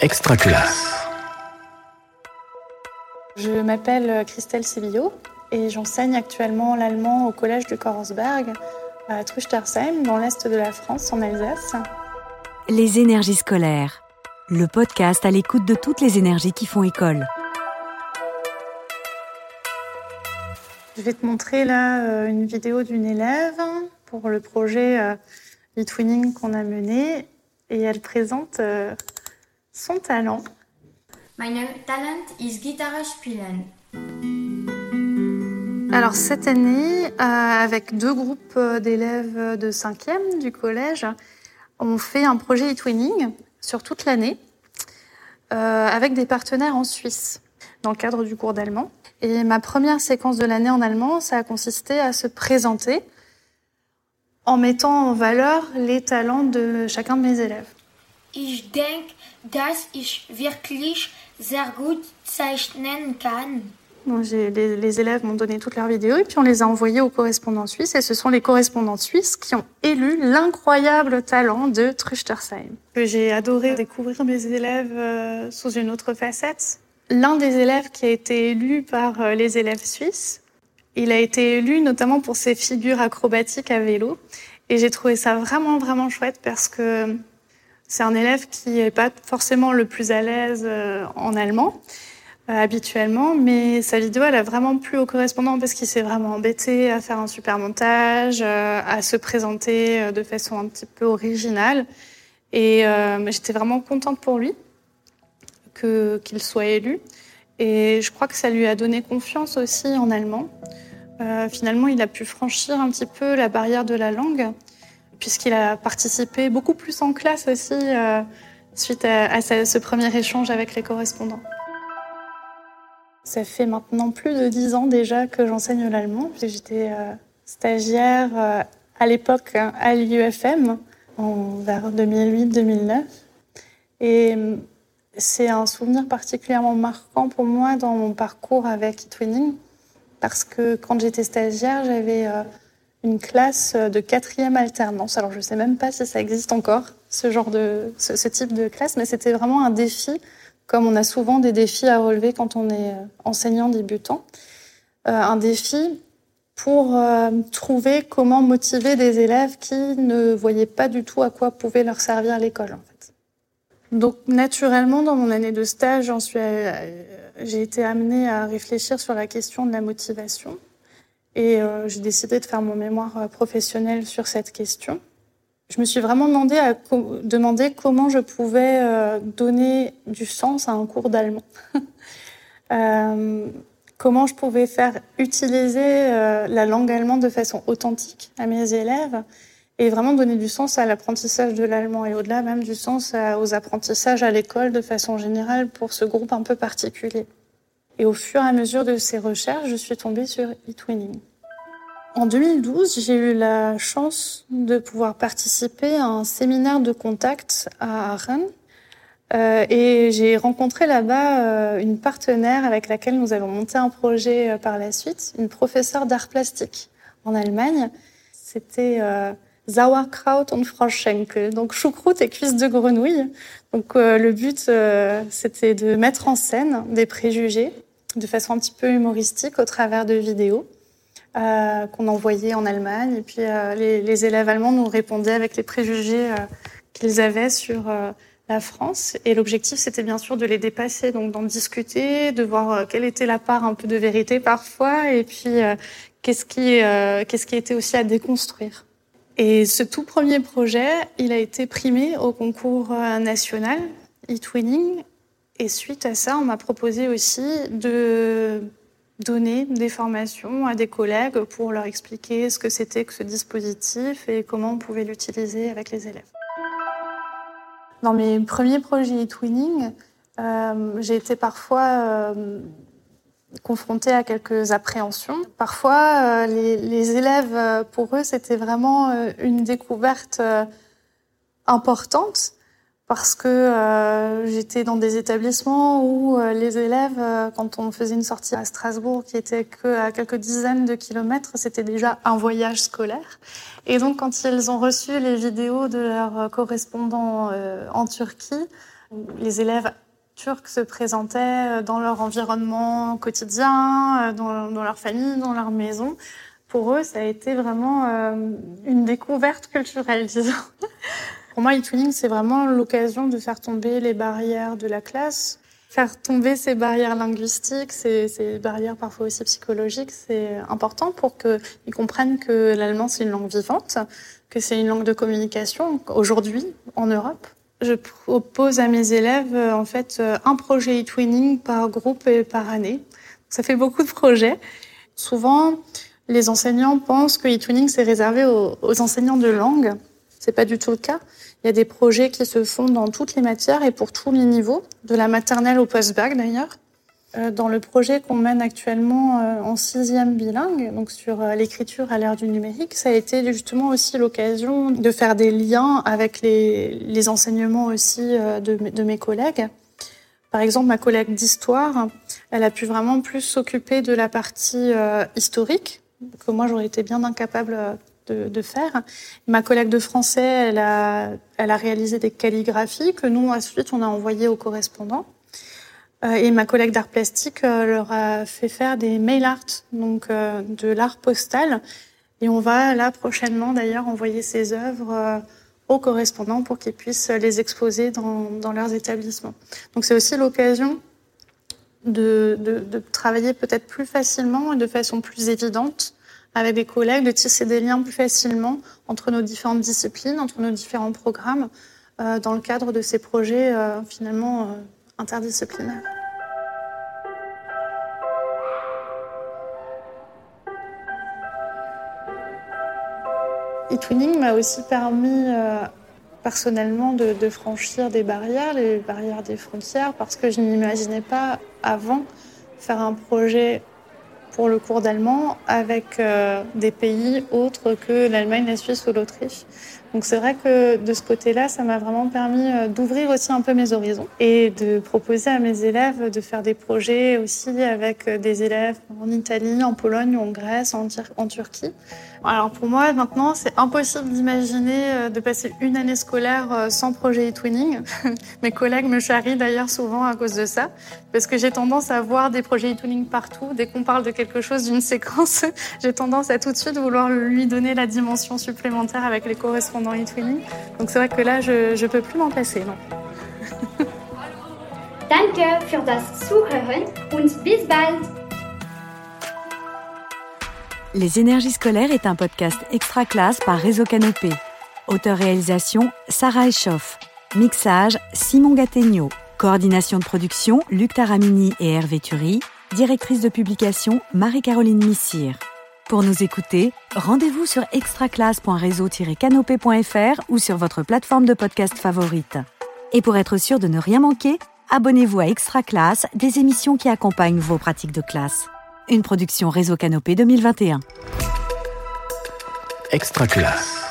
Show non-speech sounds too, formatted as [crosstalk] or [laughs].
Extra classe. Je m'appelle Christelle Sévillot et j'enseigne actuellement l'allemand au collège de Korensberg à Truchtersheim, dans l'est de la France, en Alsace. Les énergies scolaires, le podcast à l'écoute de toutes les énergies qui font école. Je vais te montrer là euh, une vidéo d'une élève pour le projet euh, e-twinning qu'on a mené et elle présente euh, son talent. Mein Talent Gitarre spielen. Alors cette année, avec deux groupes d'élèves de 5e du collège, on fait un projet e-twinning sur toute l'année avec des partenaires en Suisse dans le cadre du cours d'allemand. Et ma première séquence de l'année en allemand, ça a consisté à se présenter en mettant en valeur les talents de chacun de mes élèves. Ich denke, dass ich wirklich sehr gut zeichnen kann. Donc, les, les, élèves m'ont donné toutes leurs vidéos et puis on les a envoyées aux correspondants suisses et ce sont les correspondants suisses qui ont élu l'incroyable talent de Truchtersheim. J'ai adoré découvrir mes élèves euh, sous une autre facette l'un des élèves qui a été élu par euh, les élèves suisses. Il a été élu notamment pour ses figures acrobatiques à vélo. Et j'ai trouvé ça vraiment, vraiment chouette parce que c'est un élève qui n'est pas forcément le plus à l'aise euh, en allemand euh, habituellement, mais sa vidéo, elle a vraiment plu au correspondant parce qu'il s'est vraiment embêté à faire un super montage, à se présenter de façon un petit peu originale. Et j'étais vraiment contente pour lui qu'il soit élu. Et je crois que ça lui a donné confiance aussi en allemand. Euh, finalement, il a pu franchir un petit peu la barrière de la langue, puisqu'il a participé beaucoup plus en classe aussi euh, suite à, ce premier échange avec les correspondants. Ça fait maintenant plus de dix ans déjà que j'enseigne l'allemand. J'étais euh, stagiaire à l'époque hein, à l'UFM, vers 2008-2009. Et c'est un souvenir particulièrement marquant pour moi dans mon parcours avec eTwinning, parce que quand j'étais stagiaire, j'avais euh, une classe de quatrième alternance. Alors je ne sais même pas si ça existe encore, ce genre de, ce, type de classe, mais c'était vraiment un défi, comme on a souvent des défis à relever quand on est euh, enseignant débutant. Euh, un défi pour trouver comment motiver des élèves qui ne voyaient pas du tout à quoi pouvait leur servir l'école. En fait. Donc naturellement, dans mon année de stage, euh, j'ai été amenée à réfléchir sur la question de la motivation. Et euh, j'ai décidé de faire mon mémoire euh, professionnel sur cette question. Je me suis vraiment demandé, comment je pouvais donner du sens à un cours d'allemand. [laughs] comment je pouvais faire utiliser la langue allemande de façon authentique à mes élèves et vraiment donner du sens à l'apprentissage de l'allemand et au-delà même du sens aux apprentissages à l'école de façon générale pour ce groupe un peu particulier. Et au fur et à mesure de ces recherches, je suis tombée sur eTwinning. En 2012, j'ai eu la chance de pouvoir participer à un séminaire de contact à Aachen. Euh, et j'ai rencontré là-bas euh, une partenaire avec laquelle nous avons monté un projet euh, par la suite, une professeure d'art plastique en Allemagne. C'était euh, Sauerkraut und Froschschenkel, donc choucroute et cuisses de grenouille. Donc euh, le but, euh, c'était de mettre en scène des préjugés de façon un petit peu humoristique au travers de vidéos euh, qu'on envoyait en Allemagne. Et puis les, les, élèves allemands nous répondaient avec les préjugés qu'ils avaient sur la France. Et l'objectif, c'était bien sûr de les dépasser, donc d'en discuter, de voir quelle était la part un peu de vérité parfois, et puis qu'est-ce qui, qu'est-ce qui était aussi à déconstruire. Et ce tout premier projet, il a été primé au concours euh, national eTwinning. Et suite à ça, on m'a proposé aussi de donner des formations à des collègues pour leur expliquer ce que c'était que ce dispositif et comment on pouvait l'utiliser avec les élèves. Dans mes premiers projets eTwinning, euh, j'ai été parfois euh, confrontés à quelques appréhensions. Parfois, euh, les, élèves, pour eux, c'était vraiment une découverte importante parce que j'étais dans des établissements où les élèves, quand on faisait une sortie à Strasbourg qui était que à quelques dizaines de kilomètres, c'était déjà un voyage scolaire. Et donc, quand ils ont reçu les vidéos de leurs correspondants en Turquie, Les élèves turcs se présentaient dans leur environnement quotidien, dans, dans leur famille, dans leur maison. Pour eux, ça a été vraiment une découverte culturelle, [laughs] disons. Pour moi, e-twinning, c'est vraiment l'occasion de faire tomber les barrières de la classe, faire tomber ces barrières linguistiques, ces, barrières parfois aussi psychologiques. C'est important pour qu'ils comprennent que l'allemand, c'est une langue vivante, que c'est une langue de communication aujourd'hui en Europe. Je propose à mes élèves en fait un projet e-twinning par groupe et par année. Ça fait beaucoup de projets. Souvent, les enseignants pensent que e-twinning c'est réservé aux enseignants de langue. C'est pas du tout le cas. Il y a des projets qui se font dans toutes les matières et pour tous les niveaux, de la maternelle au post-bac d'ailleurs. Euh, dans le projet qu'on mène actuellement euh, en sixième bilingue, donc sur euh, l'écriture à l'ère du numérique, ça a été justement aussi l'occasion de faire des liens avec les, les enseignements aussi de, de mes collègues. Par exemple, ma collègue d'histoire, elle a pu vraiment plus s'occuper de la partie historique, que moi j'aurais été bien incapable de, faire. Ma collègue de français, elle a, réalisé des calligraphies que nous, ensuite, on a envoyées aux correspondants. Euh, et ma collègue d'art plastique euh, leur a fait faire des mail art, donc euh, de l'art postal. Et on va là prochainement d'ailleurs envoyer ces œuvres aux correspondants pour qu'ils puissent les exposer dans, leurs établissements. Donc c'est aussi l'occasion de travailler peut-être plus facilement et de façon plus évidente avec des collègues, de tisser des liens plus facilement entre nos différentes disciplines, entre nos différents programmes, euh, dans le cadre de ces projets euh, finalement euh, interdisciplinaires. E-twinning m'a aussi permis personnellement de, de, franchir des barrières, les barrières des frontières, parce que je n'imaginais pas avant faire un projet pour le cours d'allemand avec euh, des pays autres que l'Allemagne, la Suisse ou l'Autriche. Donc c'est vrai que de ce côté-là, ça m'a vraiment permis euh, d'ouvrir aussi un peu mes horizons et de proposer à mes élèves de faire des projets aussi avec euh, des élèves en Italie, en Pologne en Grèce, en Turquie. Alors pour moi, maintenant, c'est impossible d'imaginer de passer une année scolaire sans projet e-twinning. [laughs] Mes collègues me charrient d'ailleurs souvent à cause de ça, parce que j'ai tendance à voir des projets e-twinning partout. Dès qu'on parle de quelque chose, d'une [laughs] séquence, j'ai tendance à tout de suite vouloir lui donner la dimension supplémentaire avec les correspondants e-twinning. Donc c'est vrai que là, je ne peux plus m'en passer, non. [laughs] Danke für das Zuhören und bis bald! Les énergies scolaires est un podcast extra classe par Réseau Canopé. Auteur-réalisation Sarah Echoff. Mixage Simon Gattegno. Coordination de production Luc Taramini et Hervé Thury. Directrice de publication Marie-Caroline Missire. Pour nous écouter, rendez-vous sur extraclasse.réseau-canopé.fr ou sur votre plateforme de podcast favorite. Et pour être sûr de ne rien manquer, abonnez-vous à Extra Classe, des émissions qui accompagnent vos pratiques de classe. Une production Réseau Canopé 2021. Extra Classe.